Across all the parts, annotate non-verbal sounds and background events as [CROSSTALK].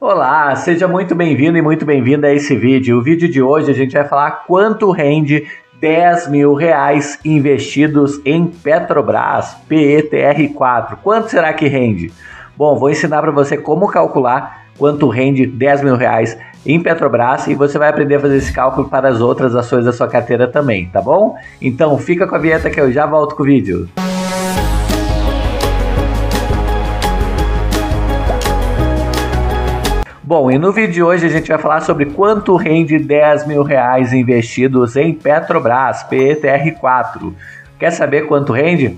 Olá, seja muito bem-vindo e muito bem-vinda a esse vídeo. O vídeo de hoje a gente vai falar quanto rende 10 mil reais investidos em Petrobras PETR4. Quanto será que rende? Bom, vou ensinar para você como calcular quanto rende 10 mil reais em Petrobras e você vai aprender a fazer esse cálculo para as outras ações da sua carteira também, tá bom? Então fica com a vinheta que eu já volto com o vídeo. Bom, e no vídeo de hoje a gente vai falar sobre quanto rende 10 mil reais investidos em Petrobras, PETR4. Quer saber quanto rende?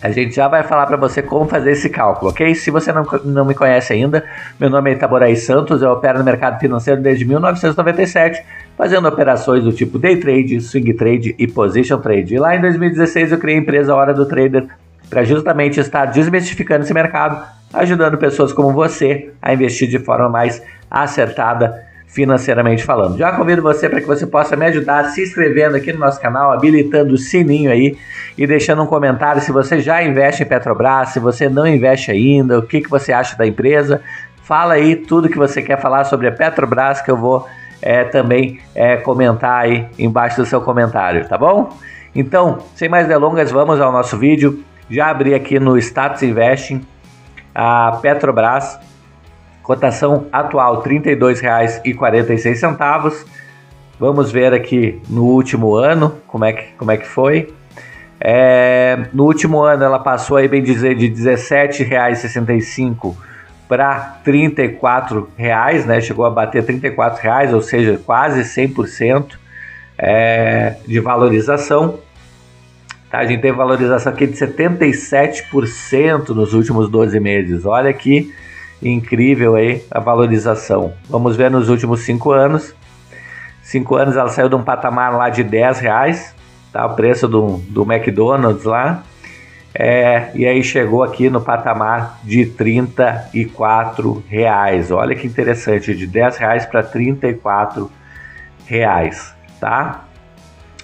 A gente já vai falar para você como fazer esse cálculo, ok? Se você não, não me conhece ainda, meu nome é Itaboraí Santos, eu opero no mercado financeiro desde 1997, fazendo operações do tipo day trade, swing trade e position trade. E lá em 2016 eu criei a empresa Hora do Trader para justamente estar desmistificando esse mercado ajudando pessoas como você a investir de forma mais acertada financeiramente falando. Já convido você para que você possa me ajudar se inscrevendo aqui no nosso canal, habilitando o sininho aí e deixando um comentário se você já investe em Petrobras, se você não investe ainda, o que, que você acha da empresa. Fala aí tudo que você quer falar sobre a Petrobras que eu vou é, também é, comentar aí embaixo do seu comentário, tá bom? Então, sem mais delongas, vamos ao nosso vídeo. Já abri aqui no Status Investing a Petrobras, cotação atual R$ 32,46. Vamos ver aqui no último ano como é que, como é que foi. É, no último ano ela passou aí bem dizer de R$ 17,65 para R$ 34,00, né? Chegou a bater R$ 34,00, ou seja, quase 100% é, de valorização. A gente teve valorização aqui de 77% nos últimos 12 meses. Olha que incrível aí a valorização. Vamos ver nos últimos 5 anos. 5 anos ela saiu de um patamar lá de 10 reais, tá? o preço do, do McDonald's lá. É, e aí chegou aqui no patamar de 34 reais. Olha que interessante, de 10 reais para 34 reais, tá?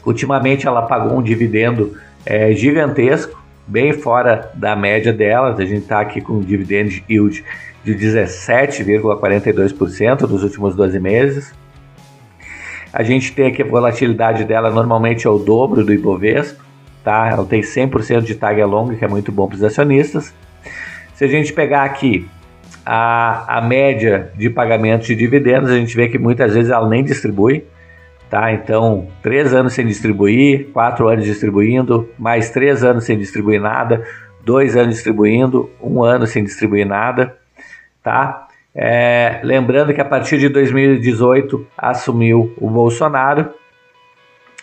Ultimamente ela pagou um dividendo é gigantesco, bem fora da média delas. A gente está aqui com um dividend yield de 17,42% nos últimos 12 meses. A gente tem aqui a volatilidade dela normalmente é o dobro do Ibovespa, tá? Ela tem 100% de tag along, que é muito bom para os acionistas. Se a gente pegar aqui a, a média de pagamento de dividendos, a gente vê que muitas vezes ela nem distribui, Tá? Então, três anos sem distribuir, quatro anos distribuindo, mais três anos sem distribuir nada, dois anos distribuindo, um ano sem distribuir nada. Tá? É, lembrando que a partir de 2018 assumiu o Bolsonaro,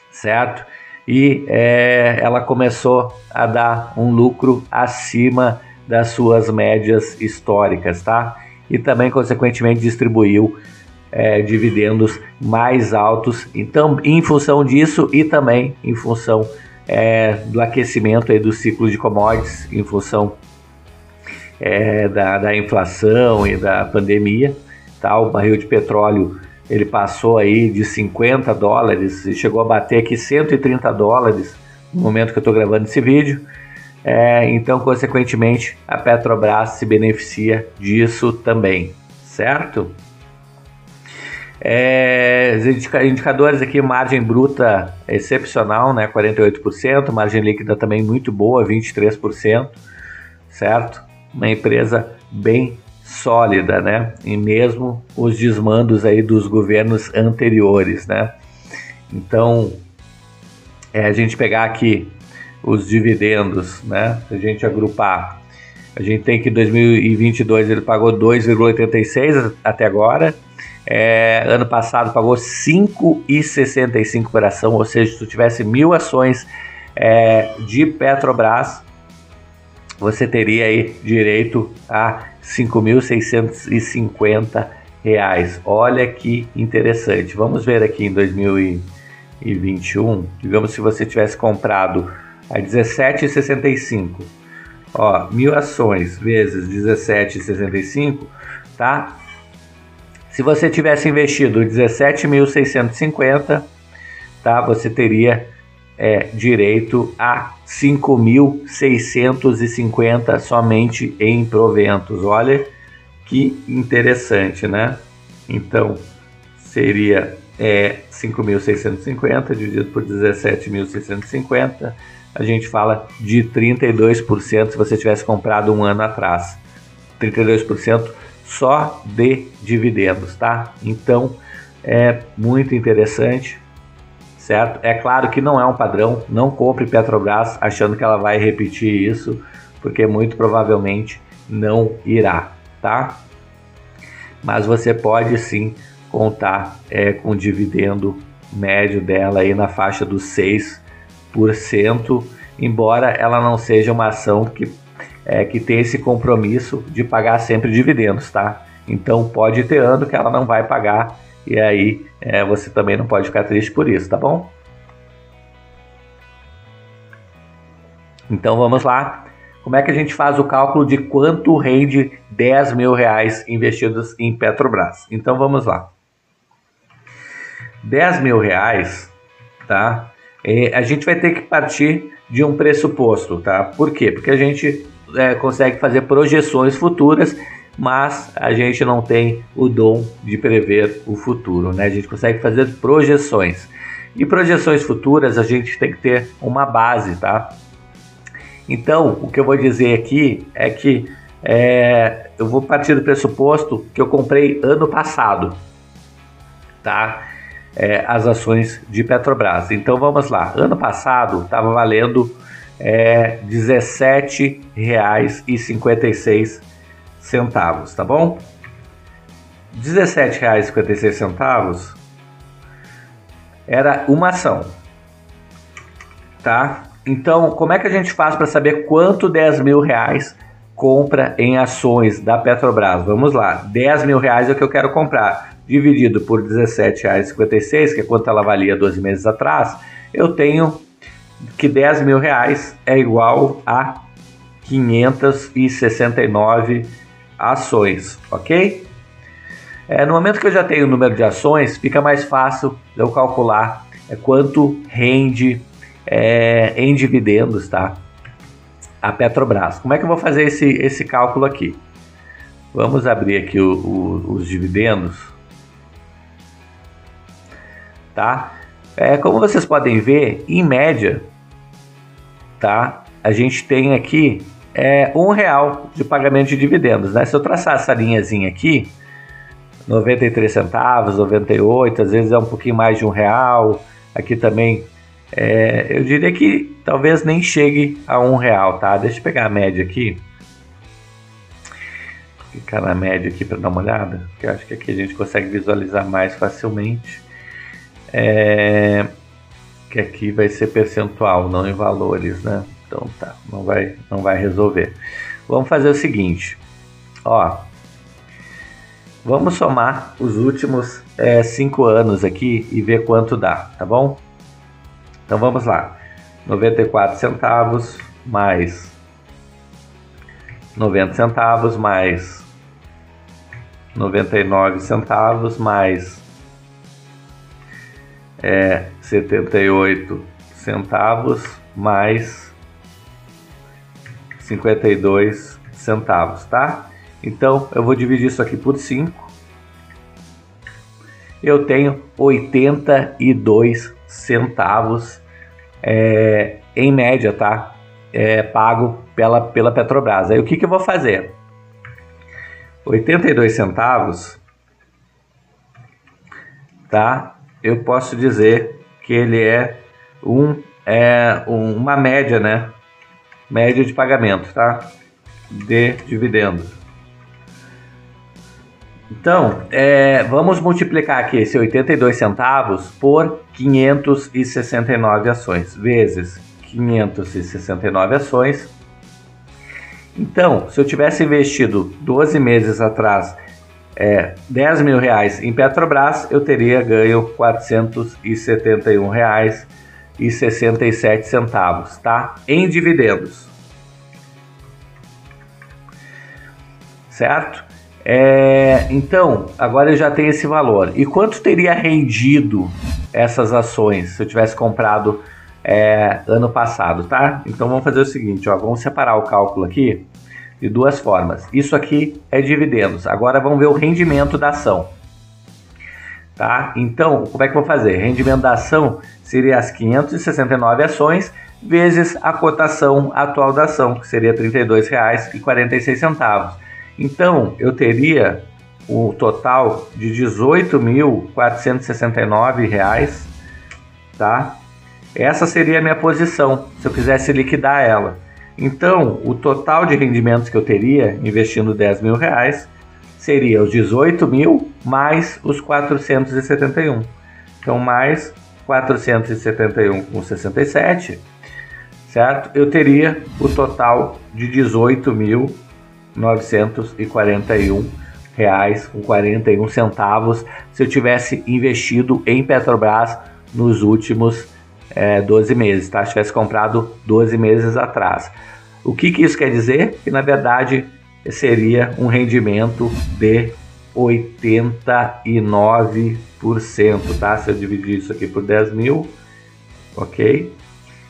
certo? E é, ela começou a dar um lucro acima das suas médias históricas, tá? E também, consequentemente, distribuiu é, dividendos mais altos. Então, em função disso e também em função é, do aquecimento aí do ciclo de commodities, em função é, da, da inflação e da pandemia, tá? o barril de petróleo ele passou aí de 50 dólares e chegou a bater aqui 130 dólares no momento que eu estou gravando esse vídeo. É, então, consequentemente, a Petrobras se beneficia disso também, certo? É, indicadores aqui, margem bruta excepcional, né, 48%, margem líquida também muito boa, 23%, certo? Uma empresa bem sólida, né? E mesmo os desmandos aí dos governos anteriores, né? Então, é, a gente pegar aqui os dividendos, né? A gente agrupar, a gente tem que 2022 ele pagou 2,86 até agora, é, ano passado pagou 5,65 por ação, ou seja, se tu tivesse mil ações é, de Petrobras, você teria aí direito a 5.650 reais. Olha que interessante. Vamos ver aqui em 2021, digamos se você tivesse comprado a 17,65, ó, mil ações vezes 17,65, tá? Se você tivesse investido 17.650, tá? Você teria é, direito a 5.650 somente em proventos. Olha Que interessante, né? Então, seria é, 5.650 dividido por 17.650, a gente fala de 32% se você tivesse comprado um ano atrás. 32% só de dividendos, tá? Então, é muito interessante, certo? É claro que não é um padrão, não compre Petrobras achando que ela vai repetir isso, porque muito provavelmente não irá, tá? Mas você pode sim contar é, com o dividendo médio dela aí na faixa dos 6%, embora ela não seja uma ação que, é, que tem esse compromisso de pagar sempre dividendos, tá? Então pode ter ano que ela não vai pagar e aí é, você também não pode ficar triste por isso, tá bom? Então vamos lá. Como é que a gente faz o cálculo de quanto rende 10 mil reais investidos em Petrobras? Então vamos lá. 10 mil reais, tá? E a gente vai ter que partir de um pressuposto, tá? Por quê? Porque a gente é, consegue fazer projeções futuras, mas a gente não tem o dom de prever o futuro, né? A gente consegue fazer projeções. E projeções futuras a gente tem que ter uma base, tá? Então, o que eu vou dizer aqui é que é, eu vou partir do pressuposto que eu comprei ano passado, tá? É, as ações de Petrobras. Então vamos lá. Ano passado estava valendo é, R$17,56, tá bom? R$17,56 era uma ação, tá? Então, como é que a gente faz para saber quanto 10 mil reais compra em ações da Petrobras? Vamos lá, 10 mil reais é o que eu quero comprar, dividido por R$17,56, que é quanto ela valia 12 meses atrás, eu tenho que 10 mil reais é igual a 569 ações, ok? É, no momento que eu já tenho o número de ações, fica mais fácil eu calcular é, quanto rende é, em dividendos, tá? A Petrobras. Como é que eu vou fazer esse, esse cálculo aqui? Vamos abrir aqui o, o, os dividendos, tá? É, como vocês podem ver, em média, tá? A gente tem aqui é, um real de pagamento de dividendos, né? Se eu traçar essa linhazinha aqui, 93 centavos, 98, às vezes é um pouquinho mais de um real. Aqui também é, eu diria que talvez nem chegue a um real, tá? Deixa eu pegar a média aqui. Ficar na média aqui para dar uma olhada, que eu acho que aqui a gente consegue visualizar mais facilmente. É, que aqui vai ser percentual, não em valores, né? Então tá, não vai, não vai resolver. Vamos fazer o seguinte, ó. Vamos somar os últimos é, cinco anos aqui e ver quanto dá, tá bom? Então vamos lá. 94 centavos mais 90 centavos mais 99 centavos mais é, 78 centavos mais 52 centavos, tá? Então eu vou dividir isso aqui por 5. Eu tenho 82 centavos é, em média, tá? É, pago pela, pela Petrobras. Aí o que, que eu vou fazer? 82 centavos, tá? Eu posso dizer que ele é, um, é uma média, né? Média de pagamento, tá? De dividendos. Então, é, vamos multiplicar aqui esse 82 centavos por 569 ações, vezes 569 ações. Então, se eu tivesse investido 12 meses atrás é, 10 mil reais em Petrobras, eu teria ganho 471 reais e 67 centavos, tá? Em dividendos. Certo? É, então, agora eu já tenho esse valor. E quanto teria rendido essas ações se eu tivesse comprado é, ano passado, tá? Então vamos fazer o seguinte, ó, vamos separar o cálculo aqui. de duas formas. Isso aqui é dividendos. Agora vamos ver o rendimento da ação. Tá? Então, como é que eu vou fazer? Rendimento da ação seria as 569 ações vezes a cotação atual da ação, que seria R$ 32,46. Então, eu teria o total de R$ 18.469, tá? Essa seria a minha posição, se eu quisesse liquidar ela. Então, o total de rendimentos que eu teria investindo 10 mil reais seria os 18 mil mais os 471. Então, mais 471 com 67, certo? Eu teria o total de 18.941 reais com 41 centavos se eu tivesse investido em Petrobras nos últimos é, 12 meses, tá? Se tivesse comprado 12 meses atrás. O que, que isso quer dizer? Que na verdade seria um rendimento de 89%, tá? Se eu dividir isso aqui por 10 mil, ok?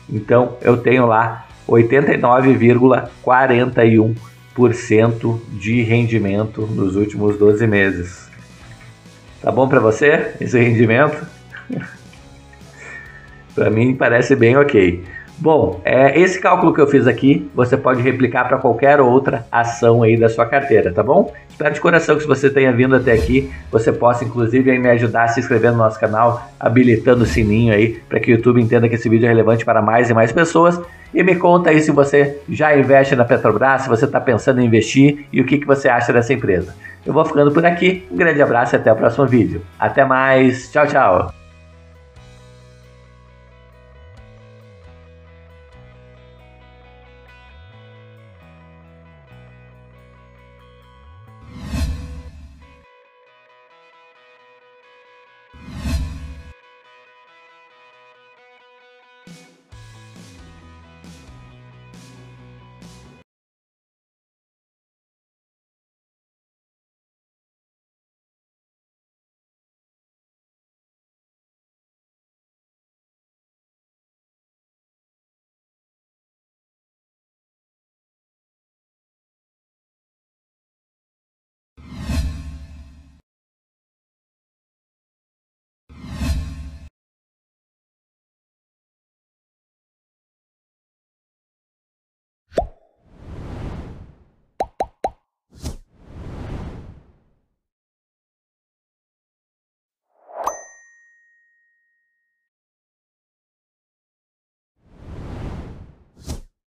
Então eu tenho lá 89,41% de rendimento nos últimos 12 meses. Tá bom para você esse rendimento? [LAUGHS] para mim parece bem ok. Bom, é, esse cálculo que eu fiz aqui, você pode replicar para qualquer outra ação aí da sua carteira, tá bom? Espero de coração que se você tenha vindo até aqui, você possa inclusive me ajudar a se inscrever no nosso canal, habilitando o sininho aí, para que o YouTube entenda que esse vídeo é relevante para mais e mais pessoas. E me conta aí se você já investe na Petrobras, se você está pensando em investir e o que, que você acha dessa empresa. Eu vou ficando por aqui, um grande abraço e até o próximo vídeo. Até mais, tchau, tchau!